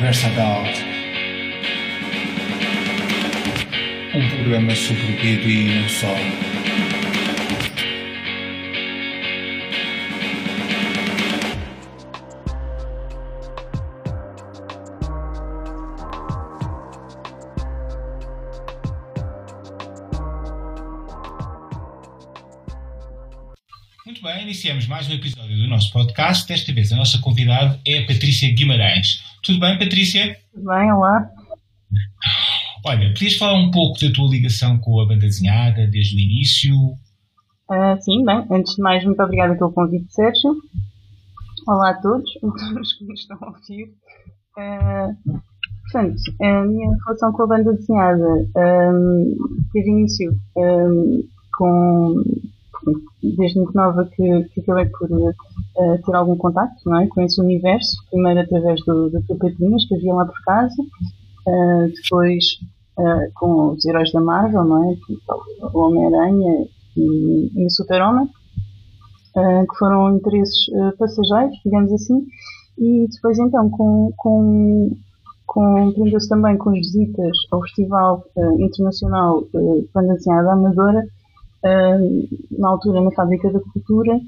Versabout. Um programa sobre o BD e não só. Muito bem, iniciamos mais um episódio do nosso podcast. Desta vez a nossa convidada é a Patrícia Guimarães. Tudo bem, Patrícia? Tudo bem, olá. Olha, podias falar um pouco da tua ligação com a banda desenhada desde o início? Uh, sim, bem, antes de mais, muito obrigada pelo convite, Sérgio. Olá a todos, os que me estão a ouvir. Uh, portanto, a minha relação com a banda desenhada um, teve início um, com desde muito nova que, que acabei por uh, ter algum contacto não é, com esse universo, primeiro através do, do Patinhas, que havia lá por casa, uh, depois uh, com os heróis da Marvel, não é, o Homem-Aranha e, e o Super-Homem, que foram interesses passageiros, digamos assim, e depois então com, com compreendeu-se também com as visitas ao Festival Internacional de Banda Desenhada Amadora, na altura na Fábrica da Cultura,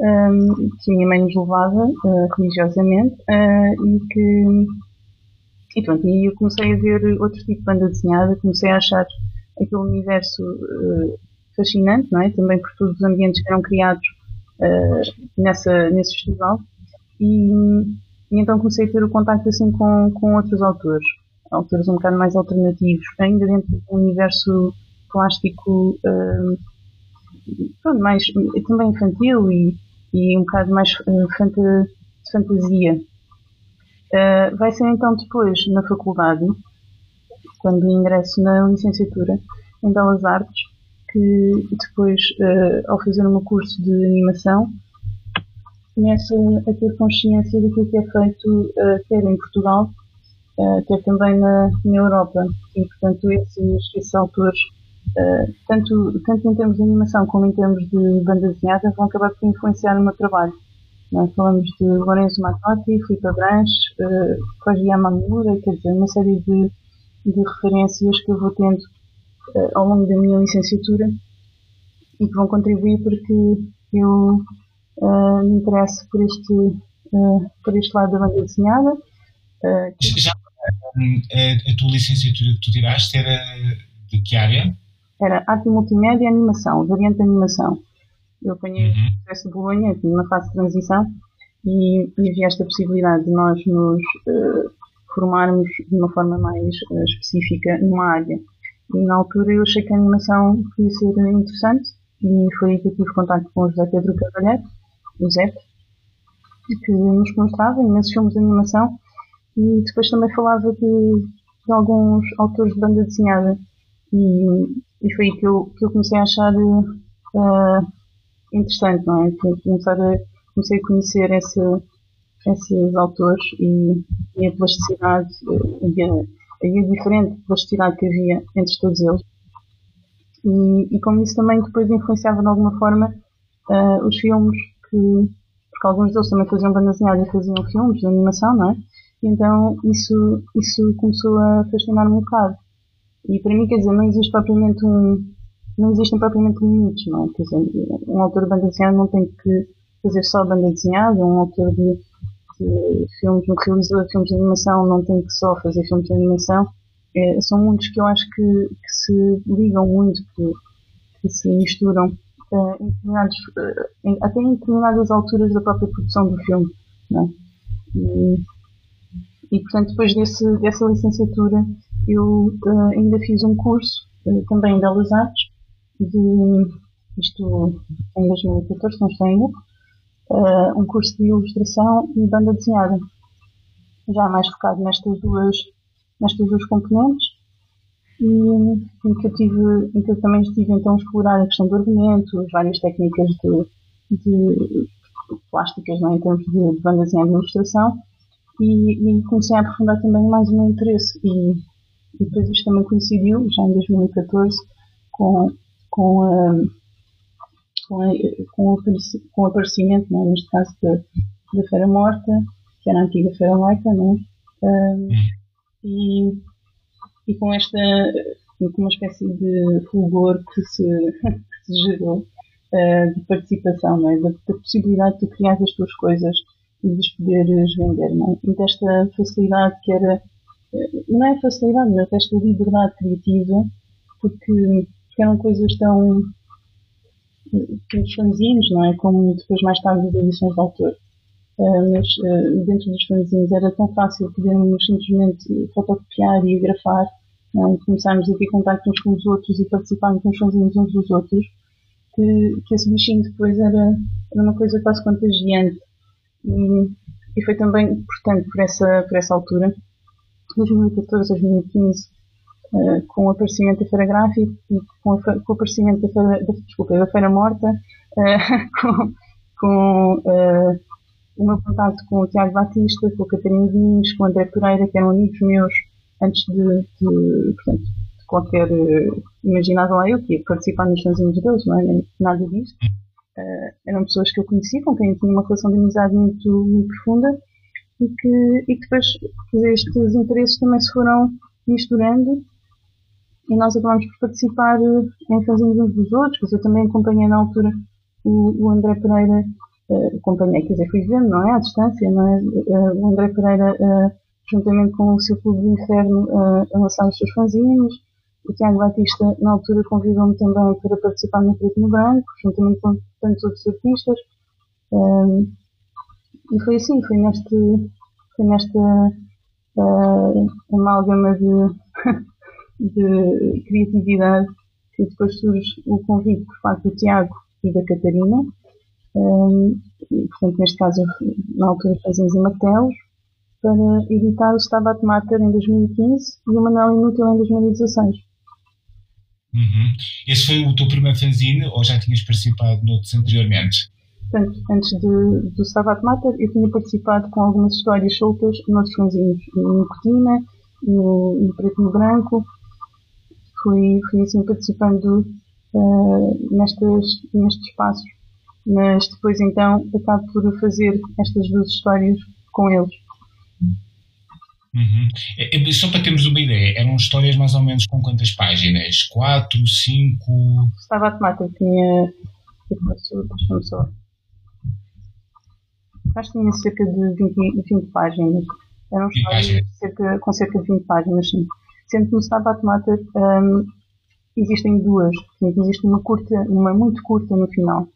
que a minha mãe nos levava uh, religiosamente uh, e que e pronto, e eu comecei a ver outro tipo de banda desenhada, comecei a achar aquele universo uh, fascinante, não é? Também por todos os ambientes que eram criados nessa, nesse festival e, e, então comecei a ter o contacto assim com, com outros autores, autores um bocado mais alternativos, ainda dentro do universo plástico pronto, mais também infantil e, e um bocado mais de fantasia. Uh, vai ser então depois na faculdade, quando ingresso na licenciatura em Belas Artes, que depois, uh, ao fazer um curso de animação, começo a ter consciência daquilo que é feito uh, quer em Portugal, uh, quer também na, na Europa. E, portanto, esses, esses autores Uh, tanto, tanto em termos de animação como em termos de banda desenhada, vão acabar por influenciar o meu trabalho. Nós falamos de Lorenzo Matotti, Filipe Abranches, uh, Koji Yamamura, quer dizer, uma série de, de referências que eu vou tendo uh, ao longo da minha licenciatura e que vão contribuir para que eu uh, me interesse por este, por este lado da banda desenhada. Já a, a tua licenciatura que tu tiraste era de que área? Era arte multimédia e animação, variante de animação. Eu apanhei uhum. o processo de Bolonha, numa fase de transição, e, e havia esta possibilidade de nós nos uh, formarmos de uma forma mais uh, específica numa área. E na altura eu achei que a animação podia ser interessante, e foi aí que eu tive contato com o José Pedro Cavalheiro, o Zé, que nos mostrava imensos filmes de animação, e depois também falava de, de alguns autores de banda desenhada. E, e foi aí que eu, que eu comecei a achar uh, interessante, não é? Começar a, comecei a conhecer essa, esses autores e, e a plasticidade e a, a diferente plasticidade que havia entre todos eles. E, e como isso também depois influenciava de alguma forma uh, os filmes que, porque alguns deles também faziam banda desenhada e faziam filmes de animação, não é? E então isso, isso começou a fascinar-me um bocado. E para mim, quer dizer, não existe propriamente um. Não existem propriamente limites, não é? Quer dizer, um autor de banda desenhada não tem que fazer só banda desenhada, um autor de, de filmes, um realizador de filmes de animação não tem que só fazer filmes de animação. É, são muitos que eu acho que, que se ligam muito, que, que se misturam uh, em determinados, uh, até em determinadas alturas da própria produção do filme. Não é? e, e, portanto, depois desse, dessa licenciatura, eu uh, ainda fiz um curso, uh, também em Belas Artes, de, isto em 2014, não estou em uh, um curso de ilustração e banda desenhada. Já mais focado nestas duas, nestas duas componentes, e em que eu, tive, em que eu também estive então a explorar a questão do argumento, várias técnicas de, de plásticas, não, é, em termos de, de banda desenhada e ilustração, e, e, comecei a aprofundar também mais o meu interesse. E, e depois isto também coincidiu, já em 2014, com, com, a, com, a, com, o, com o aparecimento, né, neste caso, da, da Feira Morta, que era a antiga Feira Laica, né, hum. e, e com esta com uma espécie de fulgor que se, que se gerou uh, de participação, não é? da, da, possibilidade de criar as tuas coisas e de as poderes vender. Não é? E desta facilidade que era, não é facilidade, mas esta liberdade criativa, porque, porque eram coisas tão os fanzines, não é? Como depois mais tarde as edições de autor. Uh, mas uh, dentro dos fanzines era tão fácil podermos simplesmente fotocopiar e grafar, é? começarmos a ter contato uns com os outros e participarmos nos fanzines uns dos outros, que, que esse bichinho depois era, era uma coisa quase contagiante. E, e foi também, portanto, por essa, por essa altura, 2014, 2015, uh, com o aparecimento da Feira Gráfica e com, a, com o aparecimento da Feira, da, desculpa, da Feira Morta, uh, com, com uh, o meu contato com o Tiago Batista, com o Catarina Vinhos, com o André Pereira, que eram amigos meus antes de, de, portanto, de qualquer. imaginava lá eu que ia participar nos fanzines deles, não é? Nada disso. Uh, eram pessoas que eu conhecia, com quem eu tinha uma relação de amizade muito, muito profunda e que, e que depois estes interesses também se foram misturando e nós acabamos por participar eh, em fanzines uns dos outros, pois eu também acompanhei na altura o, o André Pereira, uh, acompanhei, quer dizer, fui vendo, não é? À distância, não é? Uh, o André Pereira, uh, juntamente com o seu clube do inferno, a lançar os seus fanzines, o Tiago Batista, na altura, convidou-me também para participar no Preto no Branco, juntamente com tantos outros artistas. Um, e foi assim, foi neste, foi nesta uh, amálgama de, de criatividade que depois surge o convite por parte do Tiago e da Catarina. Um, e, portanto, neste caso, na altura, fazíamos em martelos, para editar o Stabat Mater em 2015 e o Manuel Inútil em 2016. Uhum. Esse foi o teu primeiro fanzine ou já tinhas participado noutros anteriormente? Portanto, antes de, do Stabat Mater, eu tinha participado com algumas histórias soltas noutros fanzines, no Cotina, no, no Preto e no Branco. Fui, fui assim participando uh, nestes, nestes espaços. Mas depois então acabo por fazer estas duas histórias com eles. Uhum. É, é, só para termos uma ideia, eram histórias mais ou menos com quantas páginas? Quatro, cinco? Tomar, eu tinha. Deixa-me só. Acho que tinha cerca de 20, 20 páginas. Eram histórias cerca, com cerca de 20 páginas, sim. Sendo que no Stabat Mater um, existem duas. Existe uma curta, uma muito curta no final,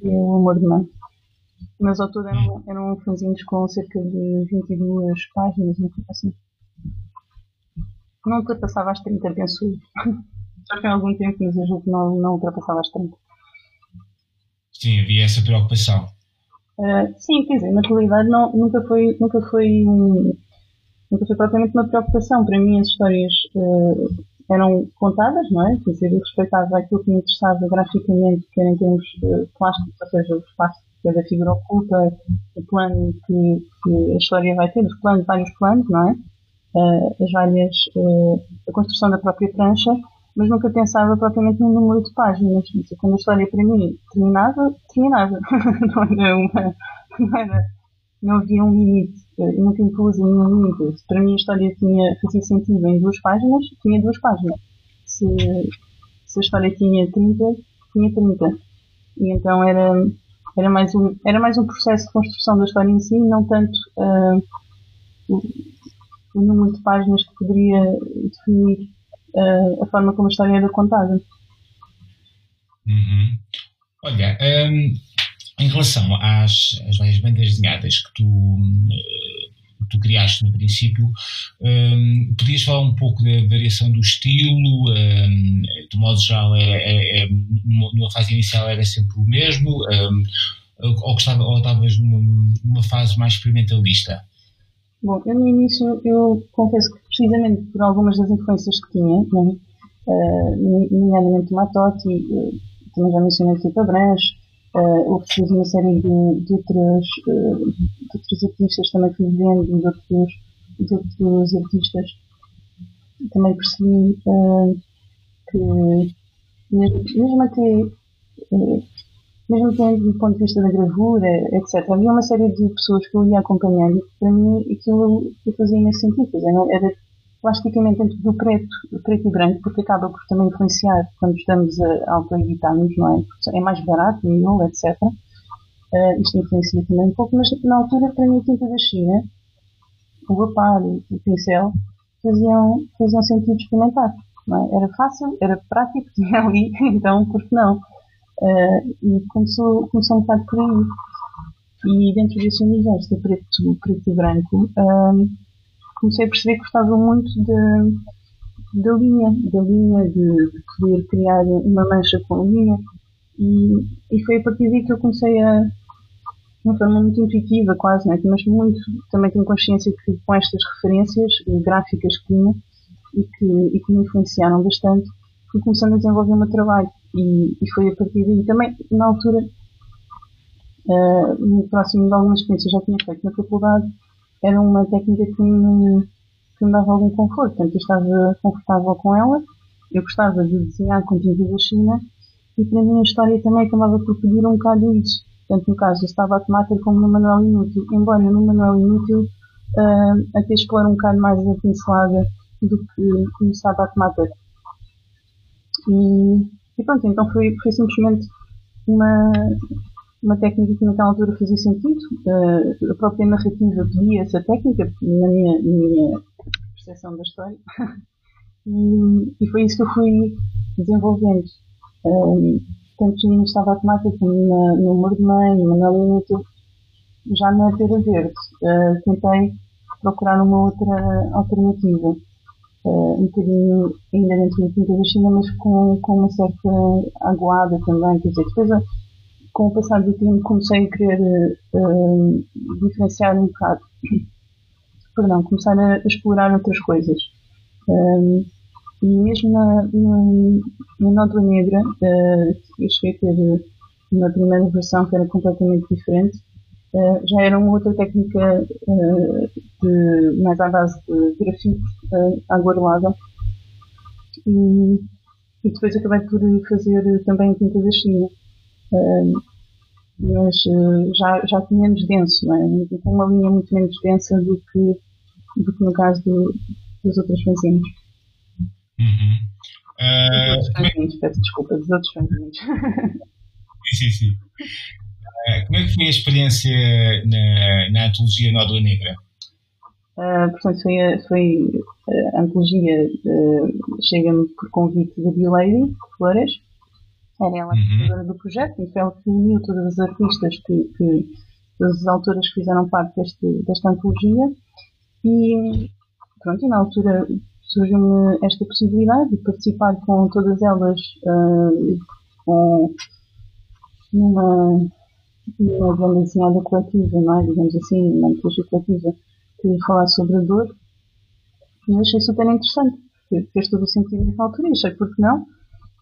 que é o Amor de Mãe. Mas ao todo eram, eram fanzines com cerca de 22 páginas, uma coisa assim. Não ultrapassava as 30, penso eu. Já há algum tempo, mas eu julgo que não, não ultrapassava as 30. Sim, havia essa preocupação. Uh, sim, quer dizer, na realidade não, nunca foi, nunca foi, um, nunca foi propriamente uma preocupação. Para mim as histórias uh, eram contadas, não é? Quer dizer, eu respeitava aquilo que me interessava graficamente, quer em termos uh, plásticos, ou seja, o espaço cada figura oculta, o plano que, que, a história vai ter, os planos, vários planos, não é? As várias, a construção da própria prancha, mas nunca pensava propriamente num número de páginas. Quando a história para mim terminava, terminava. não era uma, não era, não havia um limite, eu nunca impus nenhum limite. Se para mim a história tinha, fazia sentido em duas páginas, tinha duas páginas. Se, se a história tinha 30, tinha 30. E então era, era mais um, era mais um processo de construção da história em si, não tanto uh, o, o, número de páginas que poderia definir uh, a forma como a história era contada. Uhum. Olha, um, em relação às, às várias bandas desenhadas que tu, tu criaste no princípio, um, podias falar um pouco da variação do estilo? Um, de modo geral, é, é, é, numa fase inicial era sempre o mesmo? Um, ou, estava, ou estavas numa, numa fase mais experimentalista? Bom, eu no início, eu confesso que precisamente por algumas das influências que tinha, né, uh, nomeadamente o Matotti, uh, também já mencionei Tita Branche, uh, houve depois uma série de, de, outras, uh, de outros artistas também que vendo, de outros, de outros artistas. Também percebi uh, que mesmo, até mesmo tendo do ponto de vista da gravura, etc. Havia uma série de pessoas que eu ia acompanhando e que para mim aquilo, aquilo fazia nesse sentido. Dizer, era plasticamente dentro do preto, preto e branco, porque acaba por também influenciar quando estamos a autoeditarmos, não é? Porque é mais barato, miolo, etc. Uh, isto influencia também um pouco, mas na altura, para mim, a tinta da China, o aparelho, o pincel, faziam, faziam sentido experimentar. É? Era fácil, era prático, tinha ali, então por que não? Uh, e começou, começou um bocado por aí. E dentro desse universo de preto, preto e branco, uh, comecei a perceber que gostava muito da linha, da linha, de, de, poder criar uma mancha com linha. E, e foi a partir daí que eu comecei a, de uma forma muito intuitiva, quase, né? mas muito, também tenho consciência que com estas referências gráficas que tinha e que, e que me influenciaram bastante, fui começando a desenvolver o meu trabalho. E, e foi a partir daí. Também, na altura, uh, muito próximo de algumas experiências já tinha feito na faculdade, era uma técnica que me, que me dava algum conforto. Portanto, eu estava confortável com ela, eu gostava de desenhar tinta da China e para mim a história também acabava por pedir um bocado isso. Portanto, no caso, eu estava a tomar como no manual inútil, embora no manual inútil uh, até explore um bocado mais a pincelada do que começava a tomar e, e pronto, então foi, foi simplesmente uma, uma técnica que naquela altura fazia sentido. Uh, a própria narrativa pedia essa técnica, na minha, na minha percepção da história. e, e, foi isso que eu fui desenvolvendo. Um, tanto no Estava Automático como na, no Humor de Mãe, Manuel Inútil, já na Pera Verde. Uh, tentei procurar uma outra alternativa. Uh, um bocadinho ainda dentro da tinta da China, mas com, com uma certa aguada também. Quer dizer, depois com o passar do tempo comecei a querer uh, diferenciar um bocado, perdão, começar a, explorar outras coisas. Um, eh, e mesmo na, na, na Nódoa Negra, uh, eu cheguei a ter uma primeira versão que era completamente diferente. Uh, já era uma outra técnica uh, de, mais à base de grafite uh, aguarelada. E, e depois acabei por fazer também tinta da China mas uh, já, já tinha menos denso, não é? Com uma linha muito menos densa do que, do que no caso do, dos outros fanzines. Uhum. Uh, dos outros fanzines, peço desculpa, dos outros fanzines. sim, sim. Uh, como é que foi a experiência na, na antologia Nódoa Negra? Uh, portanto, foi, a, foi a antologia, chega-me por convite da Lady Flores, era ela a professora uhum. do projeto, e foi ela que uniu todas as artistas, que, que, todas as autoras que fizeram parte deste, desta antologia. E, pronto, e na altura surgiu-me esta possibilidade de participar com todas elas uh, com, numa, numa banda desenhada coletiva, não é? digamos assim, uma antologia coletiva que falar sobre a dor. E achei super interessante, porque fez todo o sentido nessa altura, e achei porque não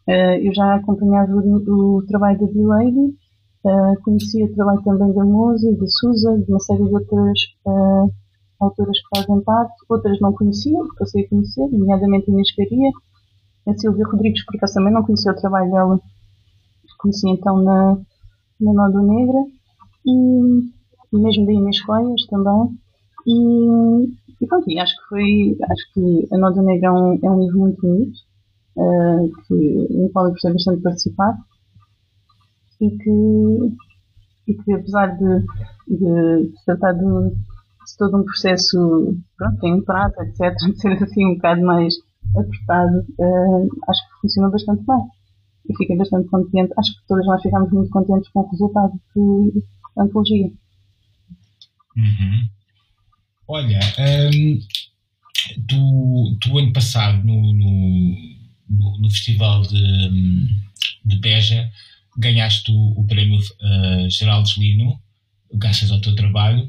eu já acompanhava o, o trabalho da D-Lady, uh, conhecia o trabalho também da Musa, da Susa, de uma série de outras uh, autoras que fazem parte, outras não conhecia, passei a conhecer, nomeadamente a Inês Caria, a Silvia Rodrigues, por acaso também não conhecia o trabalho dela, conheci então na, na Nódo Negra, e, e mesmo da Inês Coias também, e, e pronto, e acho que foi, acho que a Nódo Negra é um, é um livro muito bonito, uh, que, no qual eu gostei bastante de participar e que, e que apesar de, de, de tratar de, de, todo um processo, pronto, tem um prazo, etc., de ser assim um bocado mais apertado, uh, acho que funcionou bastante bem. E fiquei bastante contente, acho que todas nós ficámos muito contentes com o resultado da antologia. Uhum. Olha, um, tu ano passado no, no no, no Festival de, de Beja, ganhaste o, o prémio uh, Geraldo Lino, graças ao teu trabalho.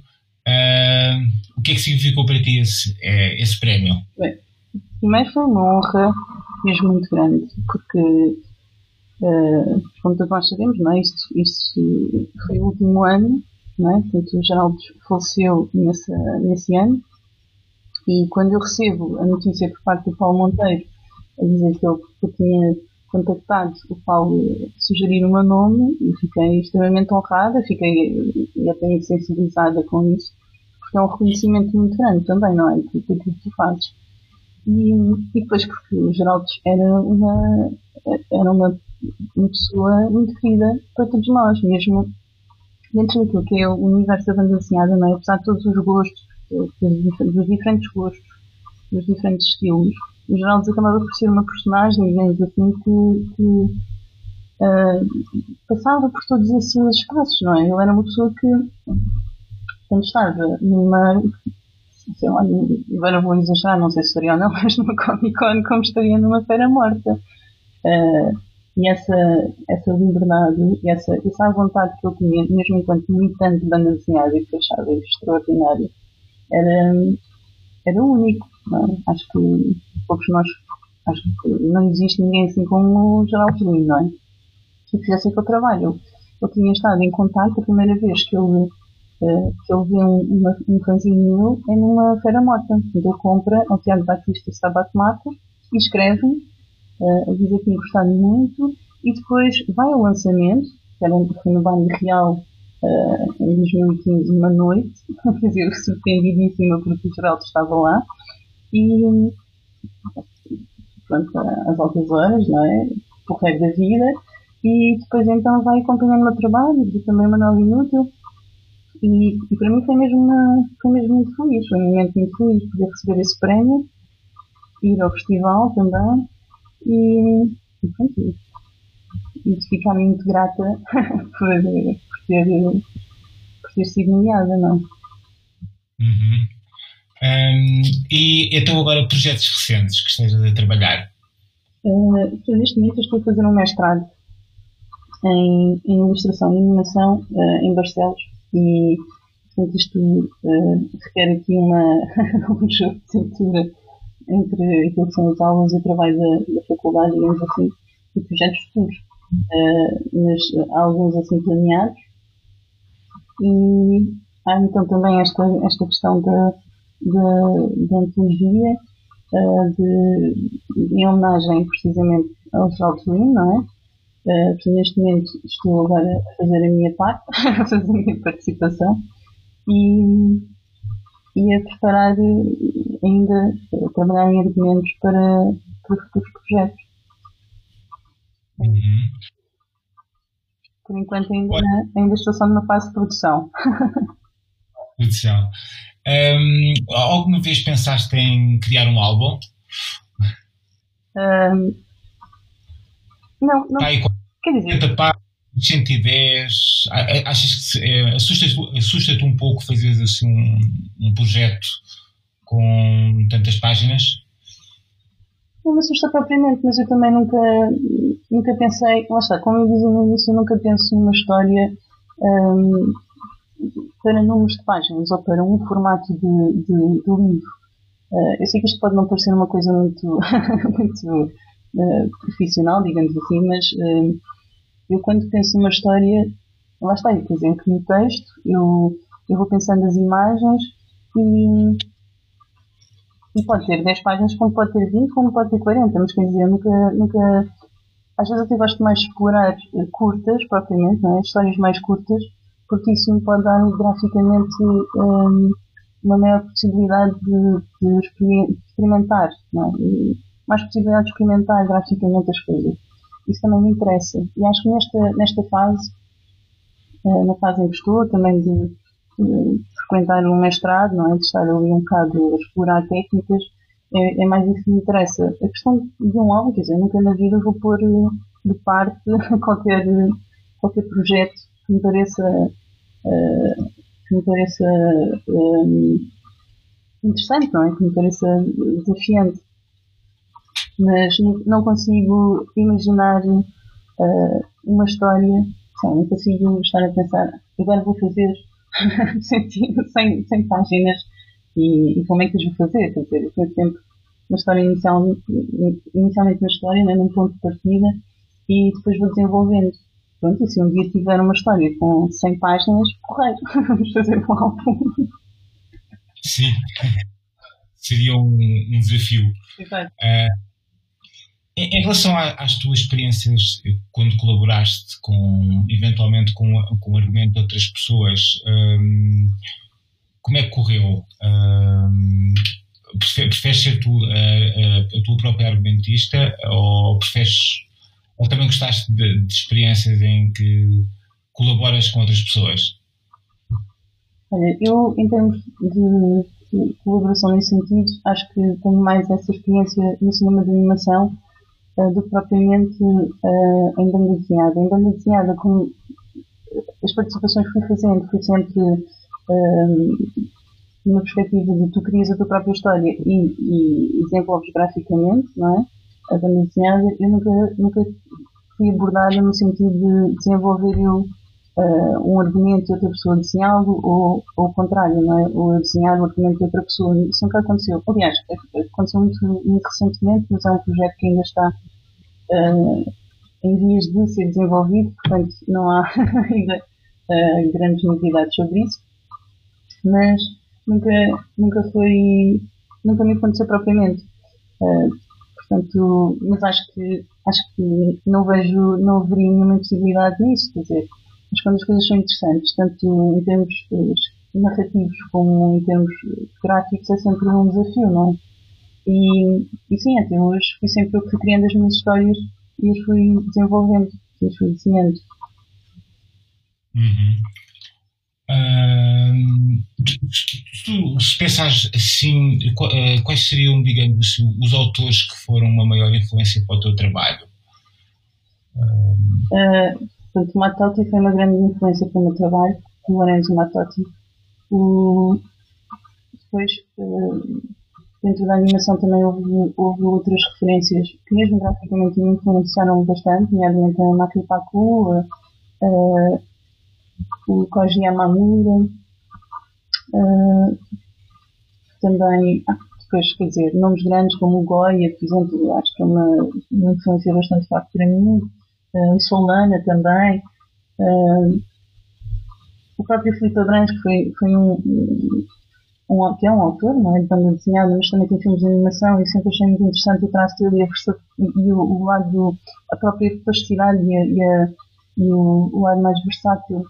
Uh, o que é que significou para ti esse, é, esse prémio? Bem, primeiro foi uma honra mesmo muito grande, porque, uh, como todos nós sabemos, não é? isto, isto foi o último ano, não é? Portanto, o Geraldo faleceu nesse, nesse ano, e quando eu recebo a notícia por parte do Paulo Monteiro a dizer que ele tinha contactado o Paulo sugerir o meu nome e fiquei extremamente honrada, fiquei até sensibilizada com isso, porque é um reconhecimento muito grande também, não é? Que, que, que tu fazes. E, e depois porque o Geraldo era uma, era uma, uma pessoa muito querida para todos nós, mesmo dentro daquilo que é o universo da banda desenhada, não é? apesar de todos os gostos, dos diferentes gostos, dos diferentes estilos, o Geraldo acabava por ser uma personagem, digamos assim, que, que uh, passava por todos esses espaços, não é? Ele era uma pessoa que, quando estava numa sei lá, agora vou exagerar, não sei se estaria ou não, mas numa Comic Con como estaria numa feira morta. Uh, e essa, essa liberdade essa, essa vontade que eu tinha, mesmo enquanto militante de banda desenhada que achava extraordinário, era, era único. É? Acho que poucos nós, acho que não existe ninguém assim como o Geraldo Lino, não é? Que fizesse aquele trabalho. Eu tinha estado em contato a primeira vez que ele que ele vê um, um fanzinho meu é numa feira morta. Ele compra ao Tiago Batista Sabato Mata e escreve uh, a dizer que tinha gostado muito e depois vai ao lançamento, que era foi no Real uh, em 2015, uma noite, quer dizer, surpreendidíssima porque o Geraldo estava lá e pronto, às altas horas, não é? Porreiro da vida e depois então vai acompanhando o meu trabalho, e também Manuel Inútil e, e para mim foi mesmo, uma, foi mesmo muito feliz, foi um momento muito feliz poder receber esse prémio, ir ao festival também e, e pronto, e ficar muito grata por, por, ter, por ter sido nomeada, não? Uhum. Um, e então agora projetos recentes que estejas a trabalhar? Uh, neste momento estou a fazer um mestrado em, em ilustração e animação uh, em Barcelos e, portanto, isto uh, requer aqui uma, um jogo de cintura entre aquilo que são as aulas e o trabalho da, da faculdade, digamos assim, e projetos futuros. Uh, mas há alguns assim planeados. E há então também esta, esta questão da, da, da antologia, uh, de, em homenagem precisamente ao Lino, não é? Uh, neste momento estou agora a fazer a minha parte, a fazer a minha participação e, e a preparar ainda, a trabalhar em argumentos para, para futuros projetos. Uhum. Por enquanto ainda, ainda estou só numa fase de produção. Produção. Um, alguma vez pensaste em criar um álbum? Um, não, não. Tá aí, quer dizer. Parte, 110, achas que é, assusta-te assusta um pouco fazer assim um, um projeto com tantas páginas? Não me assusta propriamente, mas eu também nunca, nunca pensei, lá está, como eu dizia no início, eu nunca penso numa história para números de páginas ou para um formato de, de, de livro. Uh, eu sei que isto pode não parecer uma coisa muito, muito uh, profissional, digamos assim, mas uh, eu quando penso numa história, lá está, por exemplo, no texto, eu, eu vou pensando nas imagens e, e pode ter 10 páginas, como pode ter 20, como pode ter 40, mas quer dizer, nunca, nunca às vezes até gosto mais de explorar curtas, propriamente, não é? histórias mais curtas, porque isso me pode dar graficamente um, uma maior possibilidade de, de experimentar, é? Mais possibilidade de experimentar graficamente as coisas. Isso também me interessa. E acho que nesta, nesta fase, eh, na fase em que estou, também de, de frequentar um mestrado, não é? de estar ali um bocado a explorar técnicas, é, é, mais isso que me interessa. A questão de um álbum, quer dizer, nunca na vida vou pôr eh, de parte qualquer, qualquer projeto que me pareça, que me pareça um, interessante, não é? Que me pareça desafiante mas não consigo imaginar uh, uma história, não consigo estar a pensar, agora vou fazer 100, 100 páginas e, e, como é que as vou fazer? Quer dizer, eu tenho sempre uma história inicial, inicialmente uma história, né, num ponto de partida e depois vou desenvolvendo. Pronto, se um dia tiver uma história com 100 páginas, correto, vamos fazer um álbum. Sim, seria um, um desafio. Exato. Uh, em relação às tuas experiências quando colaboraste com, eventualmente com, com o argumento de outras pessoas, um, como é que correu? Um, preferes ser tu a, a, a, tua própria argumentista ou preferes ou também gostaste de, de experiências em que colaboras com outras pessoas? Olha, eu em termos de, colaboração nesse sentido, acho que tenho mais essa experiência no cinema de animação uh, do que propriamente uh, em banda desenhada. Em banda desenhada, como as participações que fui fazendo, fui sempre uh, numa perspectiva de tu crias a tua própria história e, e desenvolves graficamente, não é? A desenhada, eu nunca, nunca fui abordada no sentido de desenvolver eu uh, um argumento e outra pessoa desenhá-lo ou, ou o contrário, não é? Ou desenhar o argumento de outra pessoa. Isso nunca aconteceu. Aliás, aconteceu muito, muito recentemente, mas é um projeto que ainda está uh, em vias de ser desenvolvido, portanto não há ainda uh, grandes novidades sobre isso. Mas nunca, nunca foi, nunca me aconteceu propriamente. Uh, portanto, mas acho que, acho que não vejo, não haveria nenhuma possibilidade nisso, quer dizer, mas quando as coisas são interessantes, tanto em termos eh, narrativos como em termos gráficos, é sempre um desafio, não é? E, e sim, até hoje fui sempre eu que fui criando as minhas histórias e as fui desenvolvendo, e as fui desenhando. Uhum. Tu, se pensares assim, eh, quais seriam, digamos assim, os autores que foram uma maior influência para o teu trabalho? Uh, Portanto, Matotti foi uma grande influência para o meu trabalho, o Lorenzo Matotti. O, depois, uh, dentro da animação também houve, houve, outras referências que mesmo graficamente me influenciaram bastante, nomeadamente a Maki Paku, uh, o Koji Yamamura, uh, também, ah, depois, quer dizer, nomes grandes como o Goya, por exemplo, acho que é uma, uma influência bastante forte para mim. Uh, Solana também, uh, o próprio Filipe Abrantes, que foi, foi um, um, que é um autor, não é, de banda desenhada, mas também tem filmes de animação e sempre achei muito interessante o traço dele e, a, e o, o, lado, do, a própria plasticidade e, a, e, a, e o, o, lado mais versátil,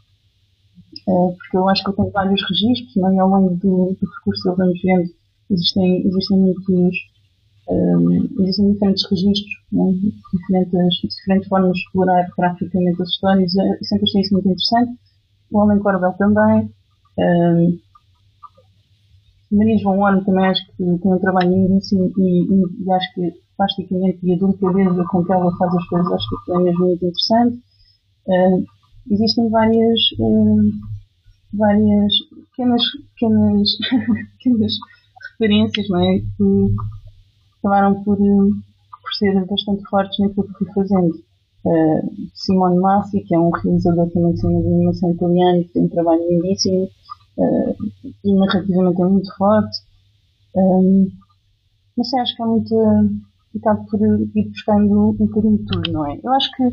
porque eu acho que ele tem vários registros, não é, e ao longo do, do percurso ele vamos vendo, existem, existem muitos um, existem diferentes registros, né? diferentes, diferentes formas de explorar graficamente as histórias, eu sempre achei isso muito interessante. O Homem Corbel também. Um, Maria João Ono também acho que tem um trabalho lindíssimo e, e, e acho que plasticamente e a delicadeza com que ela faz as coisas acho que é mesmo muito interessante. Uh, existem várias, uh, várias pequenas, pequenas, pequenas referências não é? que, acabaram por, eh, por ser bastante fortes naquilo que fui fazendo. Uh, Simone Massi, que é um realizador também de animação italiano, que tem um trabalho lindíssimo uh, e narrativamente é muito forte. Um, não sei, acho que é muito. Acabo por ir buscando um bocadinho de tudo, não é? Eu acho que,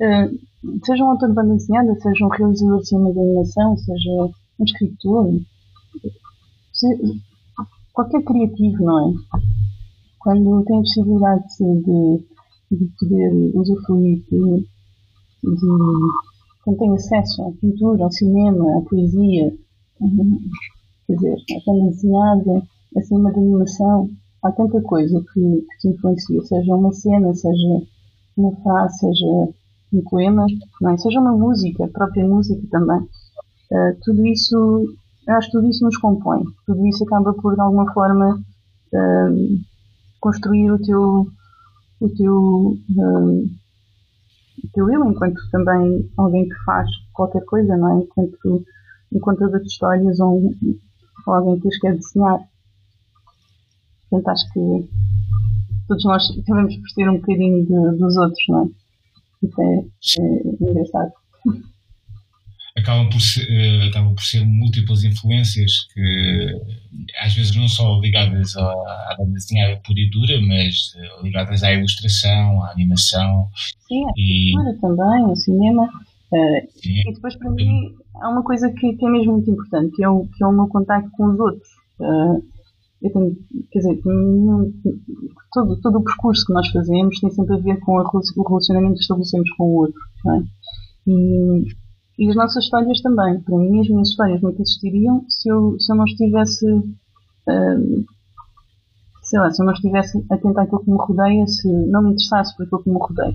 uh, seja um autor de banda desenhada, seja um realizador de cinema de animação, seja um escritor, se, qualquer criativo, não é? quando tem a possibilidade de, de poder usufruir de, de, quando tem acesso à pintura, ao cinema, à poesia, quer dizer, à banda desenhada, a cinema de animação, há tanta coisa que, que te influencia, seja uma cena, seja uma frase, seja um poema, não é? seja uma música, a própria música também. Uh, tudo isso, acho que tudo isso nos compõe. Tudo isso acaba por, de alguma forma, uh, construir o teu, o teu, um, o teu eu, enquanto também alguém que faz qualquer coisa, não é? Enquanto, enquanto das histórias ou, ou alguém que as quer desenhar. Portanto, acho que todos nós acabamos por ter um bocadinho de, dos outros, não é? Isso é, é engraçado acabam por ser, uh, acabam por ser múltiplas influências que às vezes não só ligadas à, à desenhada pura e dura, mas uh, ligadas à ilustração, à animação. Sim, e... também, ao cinema. Uh, e depois para mim há uma coisa que, que, é mesmo muito importante, que é o, que é o meu contacto com os outros. Eu tenho, quer dizer, todo, todo o percurso que nós fazemos tem sempre a ver com o relacionamento que estabelecemos com o outro. É? E, e, as nossas histórias também. Para mim, as minhas histórias nunca existiriam se eu, se eu não estivesse. Uh, sei lá, se eu não estivesse atento àquilo que me rodeia, se não me interessasse por aquilo que me rodeia.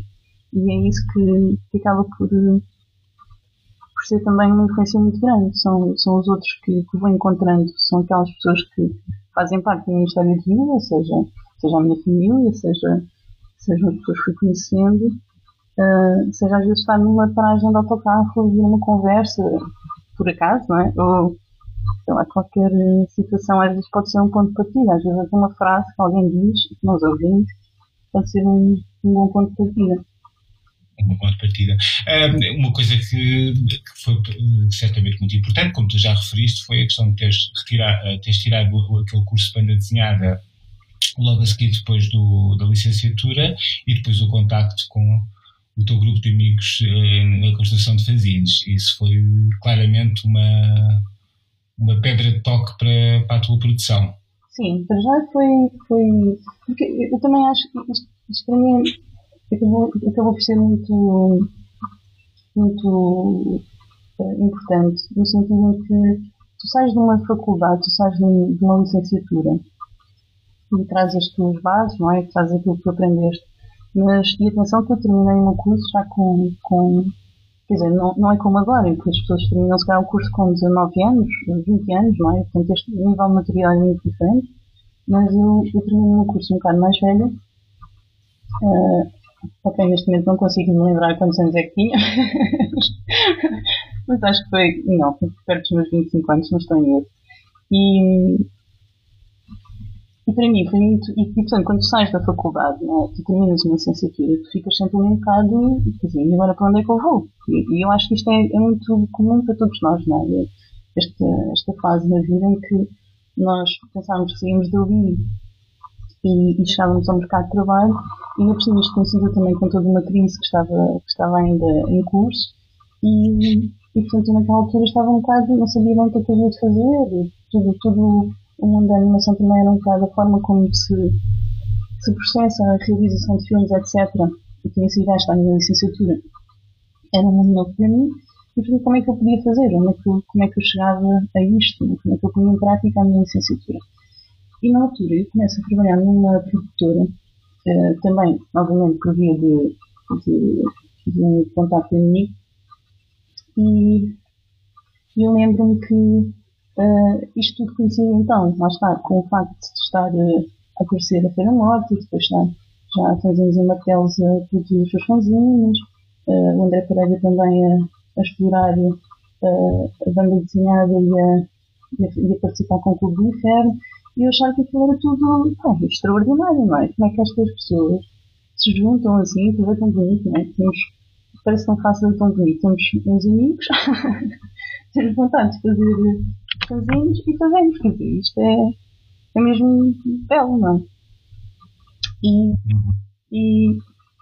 E é isso que, que acaba por, por ser também uma influência muito grande. São, são os outros que, que vou encontrando, são aquelas pessoas que fazem parte da minha história de vida, seja, seja a minha família, seja, seja as pessoas que fui conhecendo, uh, seja às vezes estar numa paragem de autocarro ouvir uma conversa, por acaso, não é? Ou, sei lá, qualquer situação às vezes pode ser um ponto de partida, às vezes é uma frase que alguém diz, nós ouvimos, pode ser um, um bom ponto de partida uma boa partida. uma coisa que, que, foi certamente muito importante, como tu já referiste, foi a questão de teres, eh, teres tirado aquele curso de banda desenhada logo a seguir depois do, da licenciatura e depois o contacto com o teu grupo de amigos eh, na construção de fanzines. Isso foi claramente uma, uma pedra de toque para, para a tua produção. Sim, para já foi, foi. Porque eu também acho que isto, para mim acabou, acabou por ser muito, muito uh, importante, no sentido em que tu sais de uma faculdade, tu sais de, uma licenciatura e trazes as tuas bases, não é? Trazes aquilo que tu aprendeste. Mas, e atenção que eu terminei o meu curso já com, com quer dizer, não, não é como agora, em que as pessoas terminam se calhar um curso com 19 anos, 20 anos, não é? Portanto, este nível material é muito diferente. Mas eu, eu terminei o meu curso um bocado mais velho, uh, Ok, neste momento não consigo me lembrar quantos anos é que tinha. Mas acho que foi, não, foi perto dos meus 25 anos, não estou em erro. E, e para mim foi muito. E, portanto, quando sais da faculdade, não é? tu terminas uma licenciatura, tu ficas sempre um bocado. E agora para onde é que eu vou? E, e eu acho que isto é, é, muito comum para todos nós, não é? Esta, esta fase da vida em que nós pensávamos que saímos dali e, e chegávamos ao mercado de trabalho e por cima isto coincidiu também com toda uma crise que estava, que estava ainda em curso e, e portanto naquela altura estava um bocado, não sabia bem o que é havia de fazer, tudo, tudo o mundo da animação também era um bocado a forma como se, se processa a realização de filmes, etc. E tinha sido esta a minha licenciatura. Era um mundo novo para mim e portanto como é que eu podia fazer, como é que eu, como é que eu chegava a isto, como é que eu ponho em prática a minha licenciatura. E na altura eu começo a trabalhar numa produtora, uh, também, novamente, por via de, de, de um contato e eu lembro-me que uh, isto tudo coincidiu então, lá está, com o facto de estar uh, a conhecer a Feira Norte, e depois estar já fazemos em martelos a produzir os seus fanzinhos, uh, o André Pereira também a, a explorar a banda desenhada e a, e a, e a participar com o Clube do Inferno, e eu achava que aquilo era tudo extraordinário, não é? Como é que estas pessoas se juntam assim, tudo é tão bonito, não é? Temos, parece tão fácil e tão bonito. Temos uns amigos, temos vontade de fazer casinhos e fazemos, quer dizer, isto é, é mesmo belo, não é? E, e,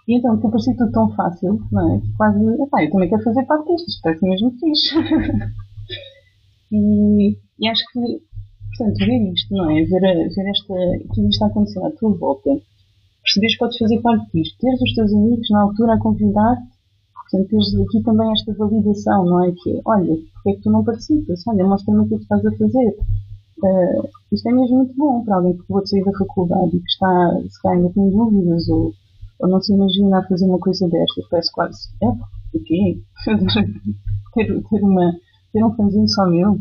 e então, que parecia tudo tão fácil, não é? Quase, epá, eu também quero fazer parte disto, isto parece mesmo fixe. e, e acho que Portanto, ver isto, não é? Ver, ver esta, tudo isto a acontecer à tua volta, perceberes que podes fazer parte disto, teres os teus amigos na altura a convidar-te, portanto, teres aqui também esta validação, não é? Que, olha, porque é que tu não participas? Olha, mostra-me o que tu estás a fazer. Uh, isto é mesmo muito bom para alguém que acabou de sair da faculdade e que está, se calhar ainda tem dúvidas ou, ou não se imagina a fazer uma coisa destas. Parece quase, é, o quê? ter, ter, uma, ter um fanzinho só meu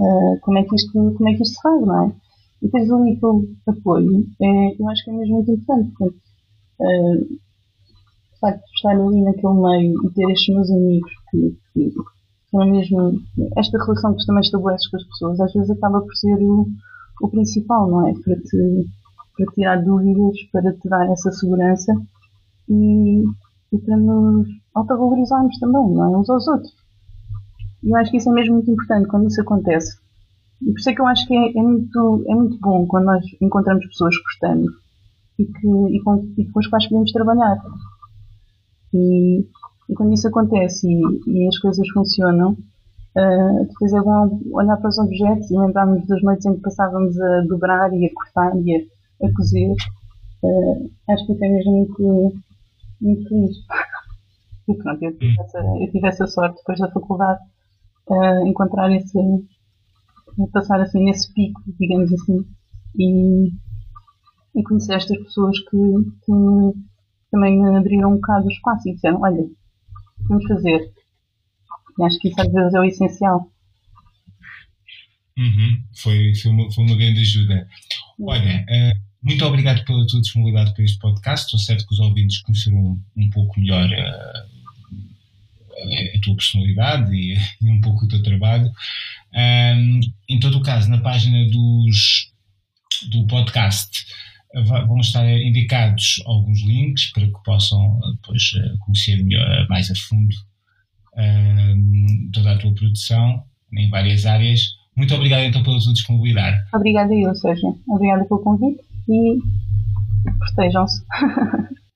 uh, como, é que isto, como é que isto se faz, não é? E depois ali pelo apoio, é, eu acho que é mesmo muito importante, porque uh, de facto estar ali naquele meio e ter estes meus amigos que, que são mesmo esta relação que também estabeleces com as pessoas, às vezes acaba por ser o, o principal, não é? Para te, para tirar dúvidas, para te dar essa segurança e, e para nos autovalorizarmos também, não é? Uns aos outros. E eu acho que isso é mesmo muito importante quando isso acontece. E por isso é que eu acho que é, é muito, é muito bom quando nós encontramos pessoas que gostamos e, que, e, com, e com as quais podemos trabalhar. E, e quando isso acontece e, e, as coisas funcionam, Uh, depois é bom olhar para os objetos e lembrarmos das noites em que passávamos a dobrar e a cortar e a, a cozer. Uh, acho que isso é mesmo muito, muito feliz. E pronto, eu tive, essa, eu tive essa sorte depois da faculdade uh, encontrar esse. passar assim nesse pico, digamos assim, e, e conhecer estas pessoas que, que também me abriram um bocado o espaço e disseram: olha, vamos fazer. E acho que isso às vezes é o essencial. Uhum. Foi, foi, uma, foi uma grande ajuda. Olha, uh, muito obrigado pela tua disponibilidade para este podcast. Estou certo que os ouvintes conheceram um, um pouco melhor uh, a tua personalidade e, e, um pouco o teu trabalho. Um, em todo o caso, na página dos, do podcast vão estar indicados alguns links para que possam depois conhecer melhor, mais a fundo toda a tua produção em várias áreas. Muito obrigado então pela tua disponibilidade. Obrigada eu, Sérgio. Obrigada pelo convite e protejam-se.